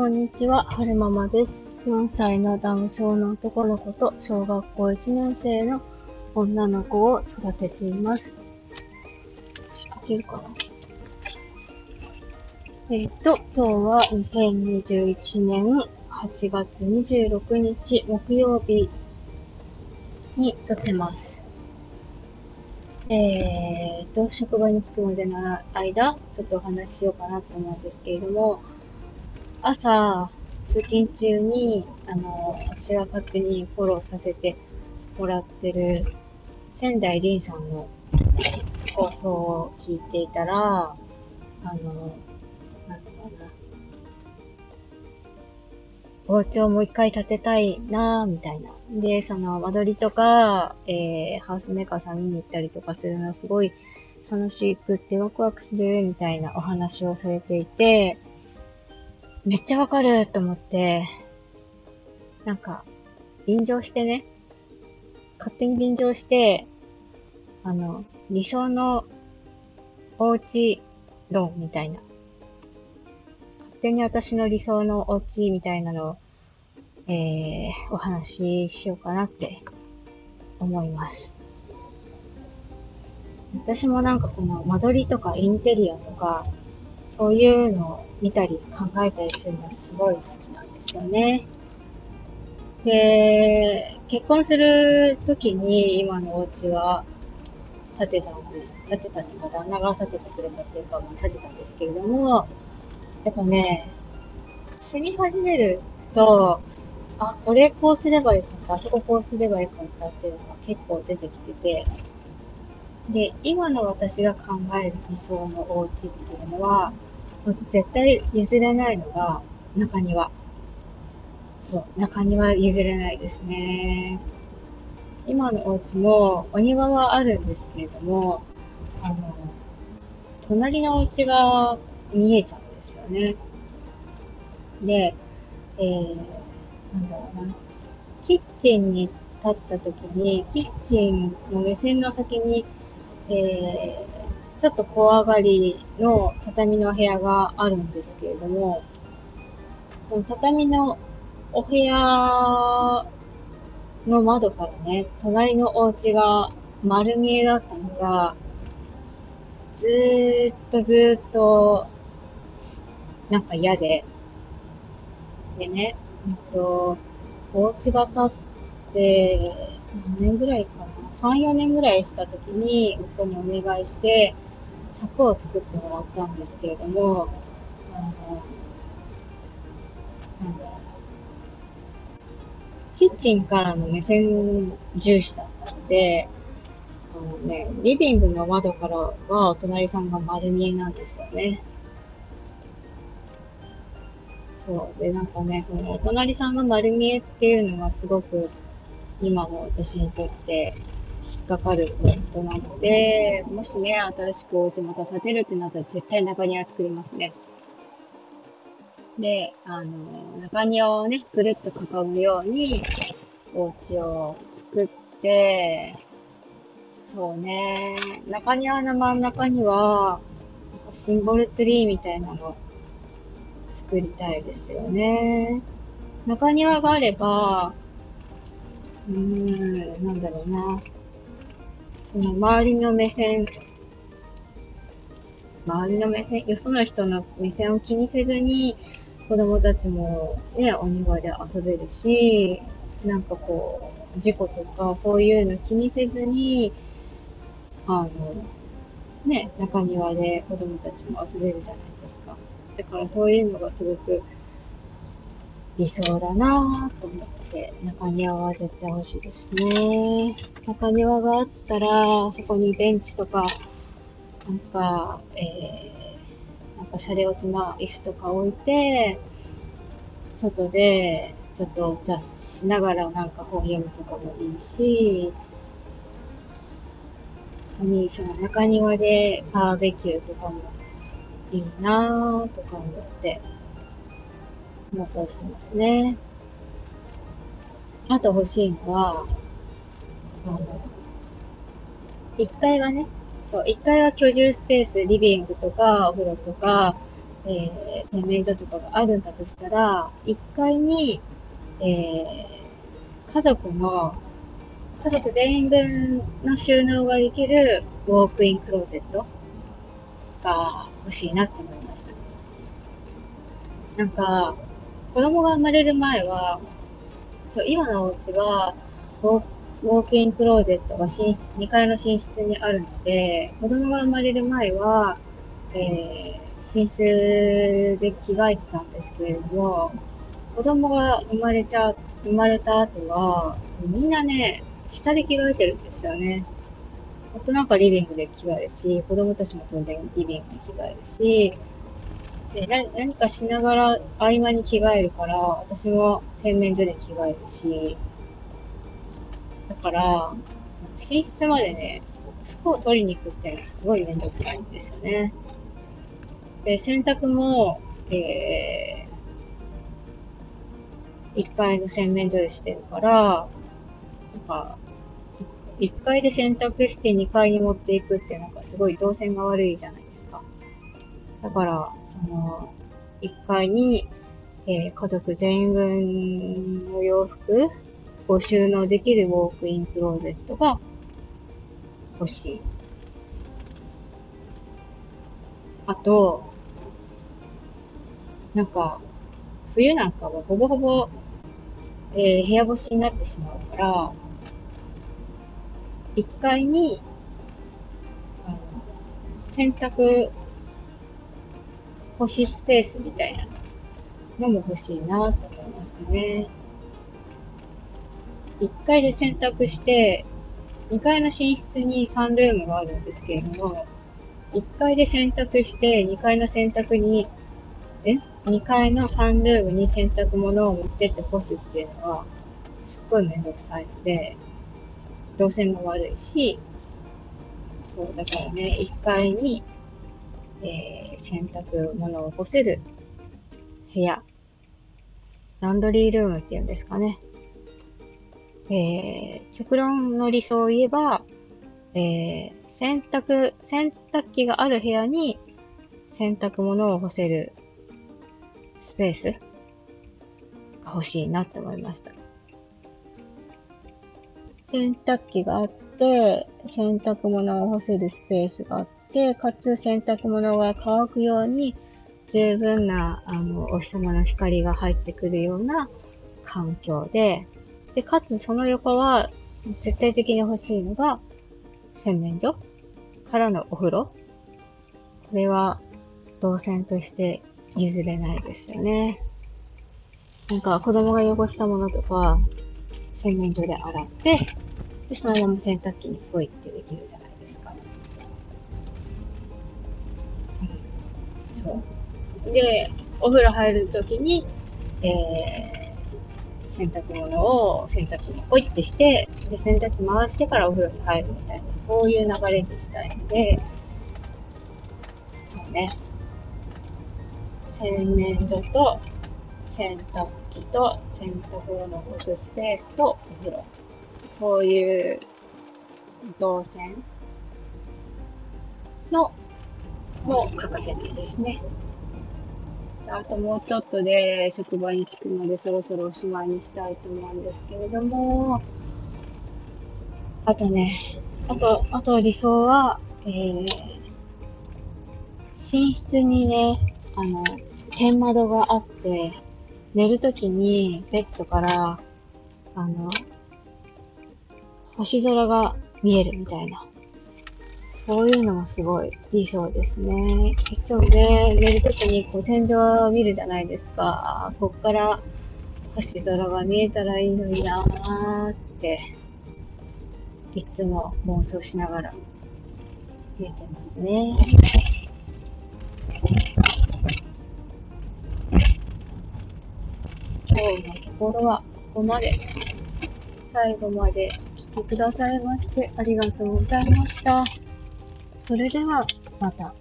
こんにちは、はるままです。4歳のダウン症の男の子と小学校1年生の女の子を育てています。仕掛けるかな？えっ、と、今日は2021年8月26日木曜日に撮ってます。えーと、職場に着くまでの間、ちょっとお話ししようかなと思うんですけれども、朝、通勤中に、あの、私が勝手にフォローさせてもらってる、仙台凛さんの放送を聞いていたら、あの、なんだろうな。お家をもう一回建てたいなぁ、みたいな。で、その、間取りとか、えー、ハウスメーカーさん見に行ったりとかするのはすごい楽しくってワクワクするみたいなお話をされていて、めっちゃわかると思って、なんか、便乗してね、勝手に便乗して、あの、理想のお家論みたいな。勝手に私の理想のお家みたいなのを、えー、お話ししようかなって思います。私もなんかその間取りとかインテリアとか、そういうのを見たり考えたりするのがすごい好きなんですよね。で、結婚するときに今のお家は建てたんです。建てたっていうか、旦那が建ててくれたっていうか、まあ、建てたんですけれども、やっぱね、住み始めると、あ、これこうすればよかった、あそここうすればよかったっていうのが結構出てきてて、で、今の私が考える理想のお家っていうのは、絶対譲れないのが中庭。そう、中庭譲れないですね。今のお家もお庭はあるんですけれども、あの、隣のお家が見えちゃうんですよね。で、えー、なんだろうな。キッチンに立った時に、キッチンの目線の先に、えー、ちょっと小上がりの畳のお部屋があるんですけれども、この畳のお部屋の窓からね、隣のお家が丸見えだったのが、ずーっとずーっと、なんか嫌で、でね、えっと、お家が建って、何年ぐらいかな ?3、4年ぐらいした時に、夫にお願いして、柵を作ってもらったんですけれども、あの、なんだろうキッチンからの目線重視だったので、あのね、リビングの窓からはお隣さんが丸見えなんですよね。そう。で、なんかね、そのお隣さんが丸見えっていうのがすごく今の私にとってかかるポイントなので、もしね、新しくお家また建てるってなったら絶対中庭作りますね。で、あの、中庭をね、ぐるっと囲むように、お家を作って、そうね、中庭の真ん中には、シンボルツリーみたいなの作りたいですよね。中庭があれば、うーん、なんだろうな。その周りの目線、周りの目線、よその人の目線を気にせずに、子供たちもね、お庭で遊べるし、なんかこう、事故とかそういうの気にせずに、あの、ね、中庭で子供たちも遊べるじゃないですか。だからそういうのがすごく理想だなぁと思って、中庭は絶対欲しいですね。中庭があったら、そこにベンチとか、なんか、えー、なんかシャレオツな椅子とか置いて、外でちょっとお茶しながらなんか本読むとかもいいし、にその中庭でバーベキューとかもいいなぁとか思って妄想してますね。あと欲しいのは、あの、1階はね、そう、1階は居住スペース、リビングとかお風呂とか、えー、洗面所とかがあるんだとしたら、1階に、えー、家族の、家族全員分の収納ができるウォークインクローゼットが欲しいなって思いました。なんか、子供が生まれる前は、今のお家は、ウォークインクローゼットが寝室、2階の寝室にあるので、子供が生まれる前は、えー、寝室で着替えてたんですけれども、子供が生まれちゃ、生まれた後は、みんなね、下で着替えてるんですよね。あとなんかリビングで着替えるし、子供たちも当然リビングで着替えるし、で何かしながら合間に着替えるから、私も洗面所で着替えるし、だから、寝室までね、服を取りに行くっていうのはすごいめんどくさいんですよね。で、洗濯も、えー、1階の洗面所でしてるから、なんか、1階で洗濯して2階に持っていくってなんかすごい動線が悪いじゃないですか。だから、その、1階に、えー、家族全員分の洋服を収納できるウォークインクローゼットが欲しい。あと、なんか、冬なんかはほぼほぼ、えー、部屋干しになってしまうから、1階に、あの、洗濯干しスペースみたいなのも欲しいなと思いましたね。1階で洗濯して、2階の寝室にサンルームがあるんですけれども、1階で洗濯して、2階の洗濯に、え ?2 階のサンルームに洗濯物を持ってって干すっていうのは、すっごいめんどくさいので、動線も悪いし、そう、だからね、1階に、えー、洗濯物を干せる部屋、ランドリールームっていうんですかね。えー、極論の理想を言えば、えー、洗濯、洗濯機がある部屋に洗濯物を干せるスペースが欲しいなって思いました。洗濯機があって、洗濯物を干せるスペースがあって、かつ洗濯物が乾くように十分な、あの、お日様の光が入ってくるような環境で、で、かつその横は絶対的に欲しいのが洗面所からのお風呂。これは動線として譲れないですよね。なんか子供が汚したものとか、洗面所で洗って、で、そのまま洗濯機にポイってできるじゃないですか。そう。で、お風呂入るときに、えー、洗濯物を洗濯機にポイってして、で、洗濯機回してからお風呂に入るみたいな、そういう流れにしたいので、そうね。洗面所と洗濯機と洗濯物を干すスペースとお風呂。そういう動線のも欠かせないですね。あともうちょっとで職場に着くのでそろそろおしまいにしたいと思うんですけれども、あとね、あと、あと理想は、えー、寝室にね、あの、天窓があって、寝るときにベッドから、あの、星空が見えるみたいな。そういうのもすごい理想ですね。そうね、寝るときにこう天井を見るじゃないですか。こっから星空が見えたらいいのになーって、いつも妄想しながら見えてますね。今日のところはここまで。最後まで来てくださいましてありがとうございました。それでは、また。